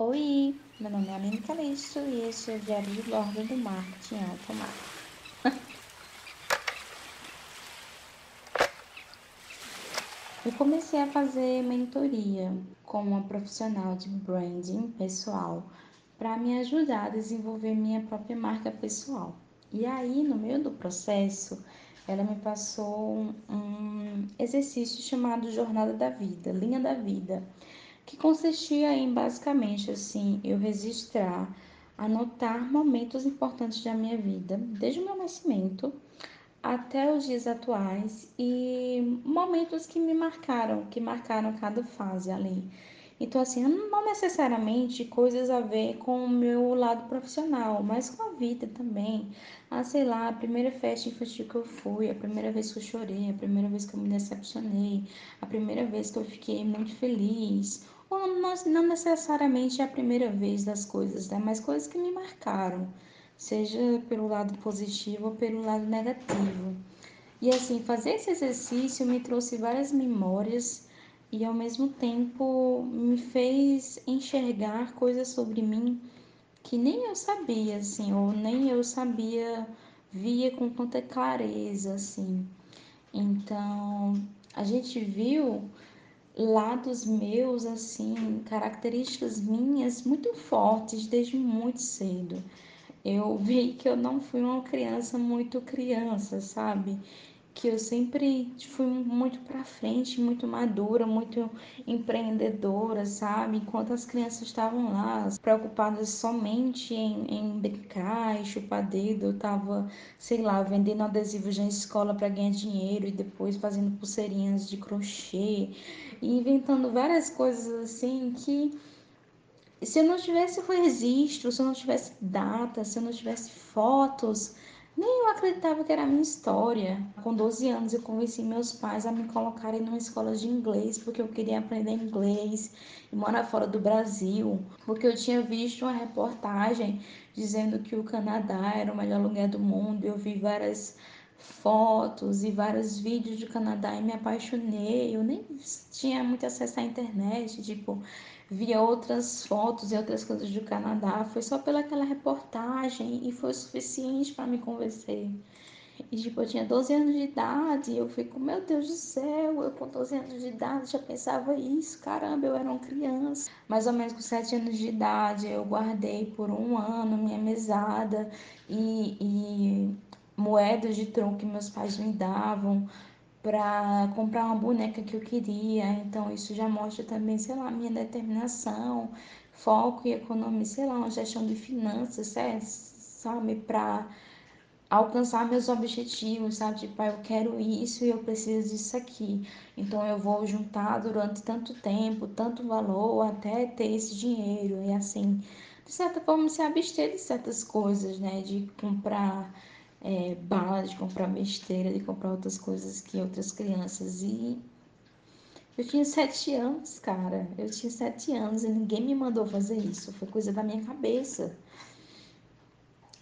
Oi, meu nome é Aline Calixto e este é o Diário de Bordo do Marketing Automático. Eu comecei a fazer mentoria com uma profissional de branding pessoal para me ajudar a desenvolver minha própria marca pessoal. E aí, no meio do processo, ela me passou um exercício chamado Jornada da Vida, Linha da Vida que consistia em basicamente assim, eu registrar, anotar momentos importantes da minha vida, desde o meu nascimento até os dias atuais e momentos que me marcaram, que marcaram cada fase ali. Então, assim, não necessariamente coisas a ver com o meu lado profissional, mas com a vida também. Ah, sei lá, a primeira festa infantil que eu fui, a primeira vez que eu chorei, a primeira vez que eu me decepcionei, a primeira vez que eu fiquei muito feliz, ou não necessariamente é a primeira vez das coisas, né? Mas coisas que me marcaram, seja pelo lado positivo ou pelo lado negativo. E assim, fazer esse exercício me trouxe várias memórias e ao mesmo tempo me fez enxergar coisas sobre mim que nem eu sabia, assim, ou nem eu sabia, via com tanta clareza, assim. Então, a gente viu lados meus, assim, características minhas muito fortes desde muito cedo. Eu vi que eu não fui uma criança muito criança, sabe? Que eu sempre fui muito para frente, muito madura, muito empreendedora, sabe? Enquanto as crianças estavam lá preocupadas somente em, em brincar e chupar dedo, eu tava, sei lá, vendendo adesivos na escola para ganhar dinheiro e depois fazendo pulseirinhas de crochê e inventando várias coisas assim que se eu não tivesse registro, se eu não tivesse data, se eu não tivesse fotos, nem eu acreditava que era a minha história. Com 12 anos eu convenci meus pais a me colocarem numa escola de inglês porque eu queria aprender inglês e morar fora do Brasil, porque eu tinha visto uma reportagem dizendo que o Canadá era o melhor lugar do mundo. Eu vi várias fotos e vários vídeos do Canadá e me apaixonei. Eu nem tinha muito acesso à internet, tipo, via outras fotos e outras coisas do Canadá. Foi só pelaquela reportagem e foi o suficiente para me convencer. E tipo, eu tinha 12 anos de idade e eu fico, meu Deus do céu, eu com 12 anos de idade já pensava isso, caramba, eu era uma criança. Mais ou menos com 7 anos de idade, eu guardei por um ano minha mesada e, e moedas de troco que meus pais me davam para comprar uma boneca que eu queria. Então isso já mostra também, sei lá, minha determinação, foco e economia, sei lá, uma gestão de finanças, sabe, para alcançar meus objetivos, sabe? Tipo, ah, eu quero isso e eu preciso disso aqui. Então eu vou juntar durante tanto tempo, tanto valor até ter esse dinheiro e assim, de certa forma se abster de certas coisas, né, de comprar é, bala, de comprar besteira, de comprar outras coisas que outras crianças. E eu tinha sete anos, cara. Eu tinha sete anos e ninguém me mandou fazer isso. Foi coisa da minha cabeça.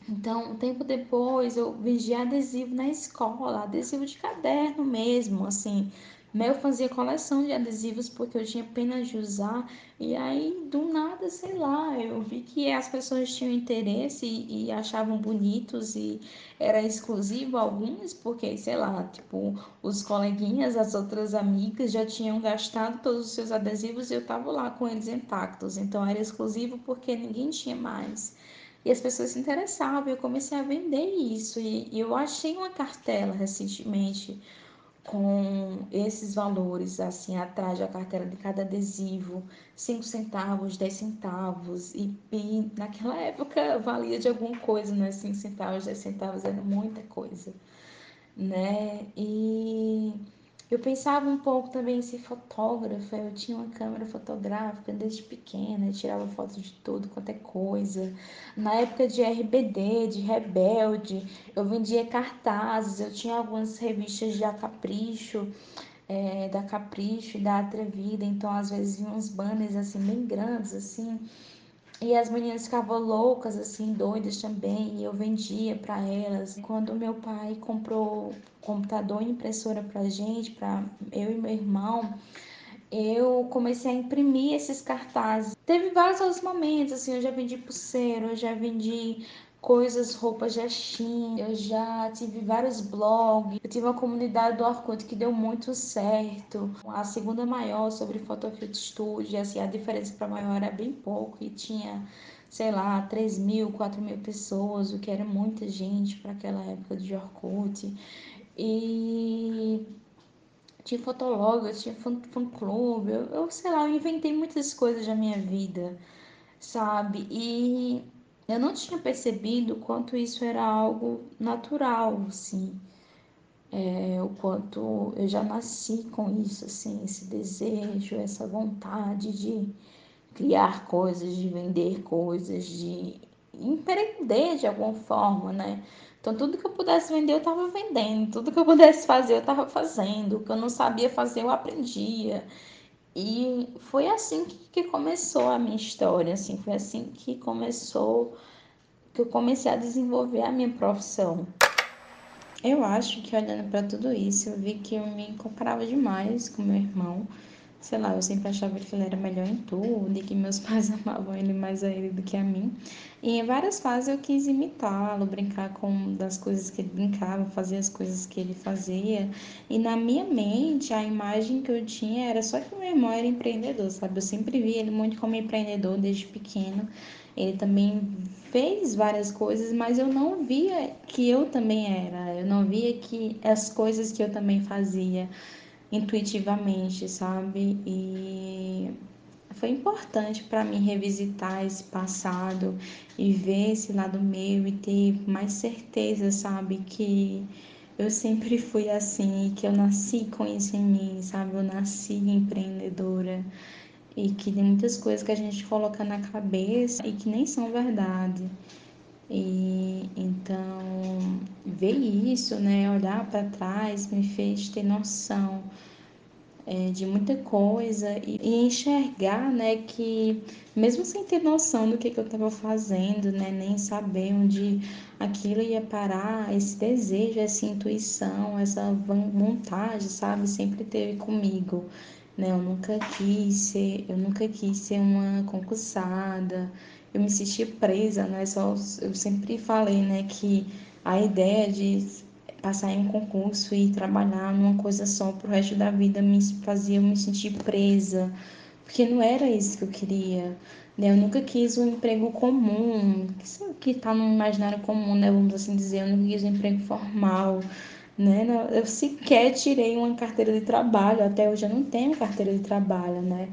Então, um tempo depois, eu vendi adesivo na escola, adesivo de caderno mesmo, assim. Eu fazia coleção de adesivos porque eu tinha pena de usar. E aí, do nada, sei lá, eu vi que as pessoas tinham interesse e, e achavam bonitos e era exclusivo alguns, porque, sei lá, tipo, os coleguinhas, as outras amigas já tinham gastado todos os seus adesivos e eu tava lá com eles intactos. Então, era exclusivo porque ninguém tinha mais. E as pessoas se interessavam, eu comecei a vender isso. E, e eu achei uma cartela recentemente com esses valores assim atrás da carteira de cada adesivo, 5 centavos, 10 centavos e, e naquela época valia de alguma coisa, né? 5 centavos, 10 centavos era muita coisa, né? E eu pensava um pouco também em ser fotógrafa, eu tinha uma câmera fotográfica desde pequena, tirava fotos de tudo quanto é coisa. Na época de RBD, de Rebelde, eu vendia cartazes, eu tinha algumas revistas de A Capricho, é, da Capricho e da Atrevida, então às vezes vinham uns banners assim, bem grandes, assim, e as meninas ficavam loucas, assim, doidas também, e eu vendia para elas. Quando meu pai comprou computador e impressora pra gente, para eu e meu irmão, eu comecei a imprimir esses cartazes. Teve vários outros momentos, assim, eu já vendi pulseira, eu já vendi coisas, roupas de Shein, eu já tive vários blogs, eu tive uma comunidade do Orkut que deu muito certo. A segunda maior sobre Photofilter Studio, assim, a diferença para maior era bem pouco e tinha, sei lá, 3 mil, 4 mil pessoas, o que era muita gente para aquela época de Orkut. E tinha fotólogo, tinha fã-clube, eu, eu sei lá, eu inventei muitas coisas na minha vida, sabe? E eu não tinha percebido quanto isso era algo natural, assim. É, o quanto eu já nasci com isso, assim, esse desejo, essa vontade de criar coisas, de vender coisas, de empreender de alguma forma, né? Então, tudo que eu pudesse vender, eu estava vendendo. Tudo que eu pudesse fazer, eu estava fazendo. O que eu não sabia fazer, eu aprendia. E foi assim que, começou a minha história, assim, foi assim que começou, que eu comecei a desenvolver a minha profissão. Eu acho que olhando para tudo isso, eu vi que eu me comparava demais com meu irmão. Sei lá, eu sempre achava que ele era melhor em tudo e que meus pais amavam ele mais a ele do que a mim. E em várias fases eu quis imitá-lo, brincar com das coisas que ele brincava, fazer as coisas que ele fazia. E na minha mente, a imagem que eu tinha era só que o meu irmão era empreendedor, sabe? Eu sempre vi ele muito como empreendedor desde pequeno. Ele também fez várias coisas, mas eu não via que eu também era. Eu não via que as coisas que eu também fazia intuitivamente, sabe? E foi importante para mim revisitar esse passado e ver esse lado meu e ter mais certeza, sabe, que eu sempre fui assim, que eu nasci com isso em mim, sabe? Eu nasci empreendedora e que tem muitas coisas que a gente coloca na cabeça e que nem são verdade. E então ver isso, né, olhar para trás me fez ter noção é, de muita coisa e, e, enxergar, né, que mesmo sem ter noção do que, que eu estava fazendo, né, nem saber onde aquilo ia parar, esse desejo, essa intuição, essa vontade, sabe, sempre teve comigo, né, eu nunca quis ser, eu nunca quis ser uma concursada, eu me sentia presa, né, só, eu sempre falei, né, que a ideia de passar em um concurso e trabalhar numa coisa só pro resto da vida me fazia me sentir presa, porque não era isso que eu queria. Né? Eu nunca quis um emprego comum, que está no imaginário comum, né? Vamos assim dizer, eu nunca quis um emprego formal. Né? Eu sequer tirei uma carteira de trabalho, até hoje eu não tenho carteira de trabalho, né?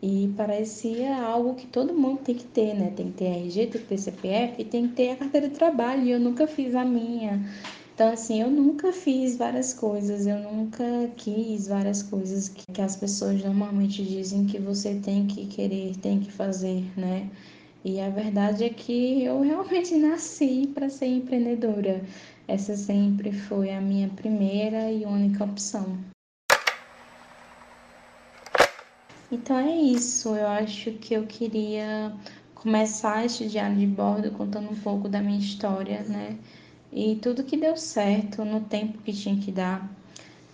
E parecia algo que todo mundo tem que ter, né? Tem que ter RG, tem que ter CPF e tem que ter a carteira de trabalho. E eu nunca fiz a minha. Então, assim, eu nunca fiz várias coisas, eu nunca quis várias coisas que, que as pessoas normalmente dizem que você tem que querer, tem que fazer, né? E a verdade é que eu realmente nasci para ser empreendedora. Essa sempre foi a minha primeira e única opção. Então é isso, eu acho que eu queria começar este diário de bordo contando um pouco da minha história, né? E tudo que deu certo no tempo que tinha que dar.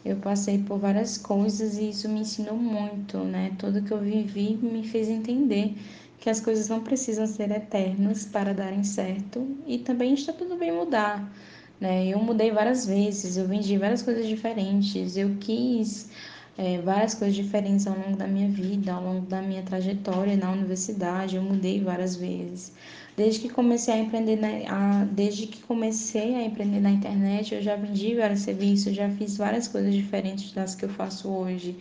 Eu passei por várias coisas e isso me ensinou muito, né? Tudo que eu vivi me fez entender que as coisas não precisam ser eternas para darem certo e também está tudo bem mudar, né? Eu mudei várias vezes, eu vendi várias coisas diferentes, eu quis é, várias coisas diferentes ao longo da minha vida, ao longo da minha trajetória na universidade, eu mudei várias vezes. Desde que comecei a empreender, na, a, desde que comecei a empreender na internet, eu já vendi vários serviços, já fiz várias coisas diferentes das que eu faço hoje.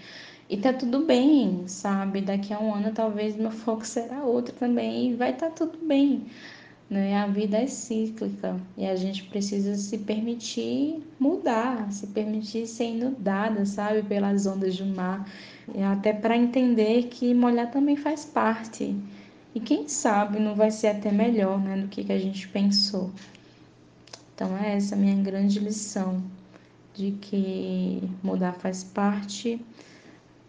E tá tudo bem, sabe? Daqui a um ano talvez meu foco será outro também e vai estar tá tudo bem. Né? A vida é cíclica e a gente precisa se permitir mudar, se permitir ser inundada, sabe, pelas ondas do mar, e até para entender que molhar também faz parte. E quem sabe não vai ser até melhor, né, do que, que a gente pensou. Então é essa a minha grande lição de que mudar faz parte,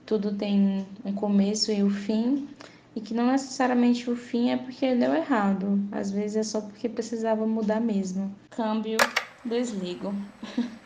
tudo tem um começo e um fim, e que não necessariamente o fim é porque deu errado, às vezes é só porque precisava mudar mesmo. Câmbio, desligo.